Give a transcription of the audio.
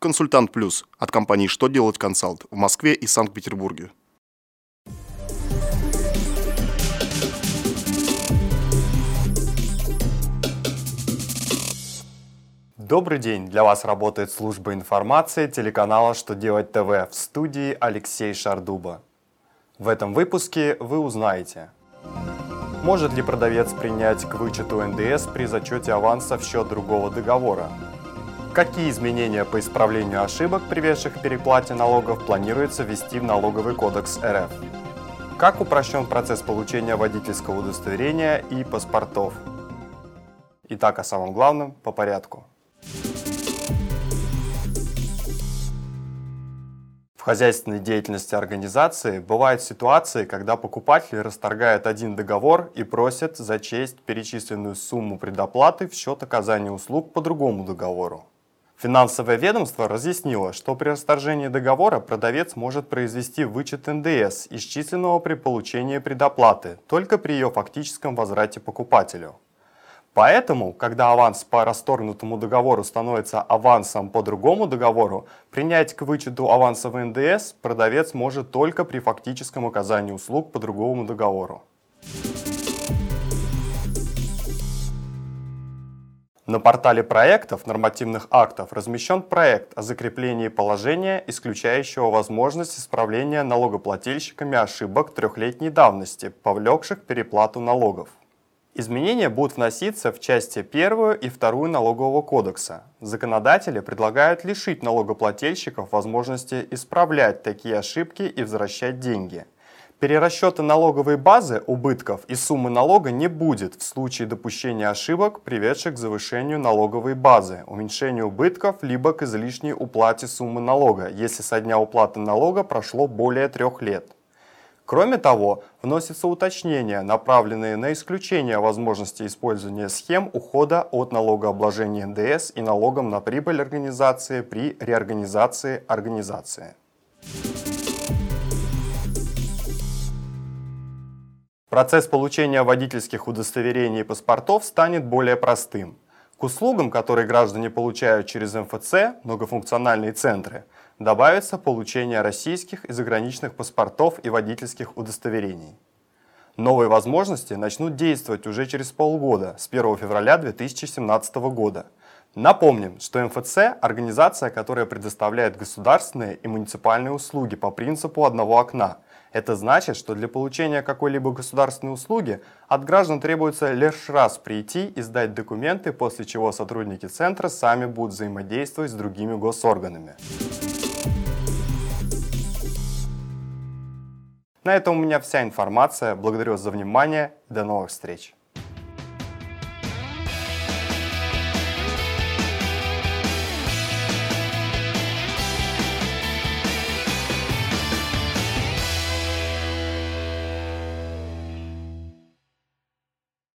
Консультант Плюс от компании «Что делать консалт» в Москве и Санкт-Петербурге. Добрый день! Для вас работает служба информации телеканала «Что делать ТВ» в студии Алексей Шардуба. В этом выпуске вы узнаете, может ли продавец принять к вычету НДС при зачете аванса в счет другого договора? Какие изменения по исправлению ошибок, приведших к переплате налогов, планируется ввести в налоговый кодекс РФ? Как упрощен процесс получения водительского удостоверения и паспортов? Итак, о самом главном по порядку. хозяйственной деятельности организации бывают ситуации, когда покупатель расторгает один договор и просит зачесть перечисленную сумму предоплаты в счет оказания услуг по другому договору. Финансовое ведомство разъяснило, что при расторжении договора продавец может произвести вычет НДС, исчисленного при получении предоплаты, только при ее фактическом возврате покупателю. Поэтому, когда аванс по расторгнутому договору становится авансом по другому договору, принять к вычету аванса в НДС продавец может только при фактическом оказании услуг по другому договору. На портале проектов нормативных актов размещен проект о закреплении положения, исключающего возможность исправления налогоплательщиками ошибок трехлетней давности, повлекших переплату налогов. Изменения будут вноситься в части первую и вторую налогового кодекса. Законодатели предлагают лишить налогоплательщиков возможности исправлять такие ошибки и возвращать деньги. Перерасчета налоговой базы убытков и суммы налога не будет в случае допущения ошибок, приведших к завышению налоговой базы, уменьшению убытков, либо к излишней уплате суммы налога, если со дня уплаты налога прошло более трех лет. Кроме того, вносятся уточнения, направленные на исключение возможности использования схем ухода от налогообложения НДС и налогом на прибыль организации при реорганизации организации. Процесс получения водительских удостоверений и паспортов станет более простым. К услугам, которые граждане получают через МФЦ, многофункциональные центры – добавится получение российских и заграничных паспортов и водительских удостоверений. Новые возможности начнут действовать уже через полгода, с 1 февраля 2017 года. Напомним, что МФЦ – организация, которая предоставляет государственные и муниципальные услуги по принципу одного окна. Это значит, что для получения какой-либо государственной услуги от граждан требуется лишь раз прийти и сдать документы, после чего сотрудники центра сами будут взаимодействовать с другими госорганами. На этом у меня вся информация. Благодарю за внимание. До новых встреч.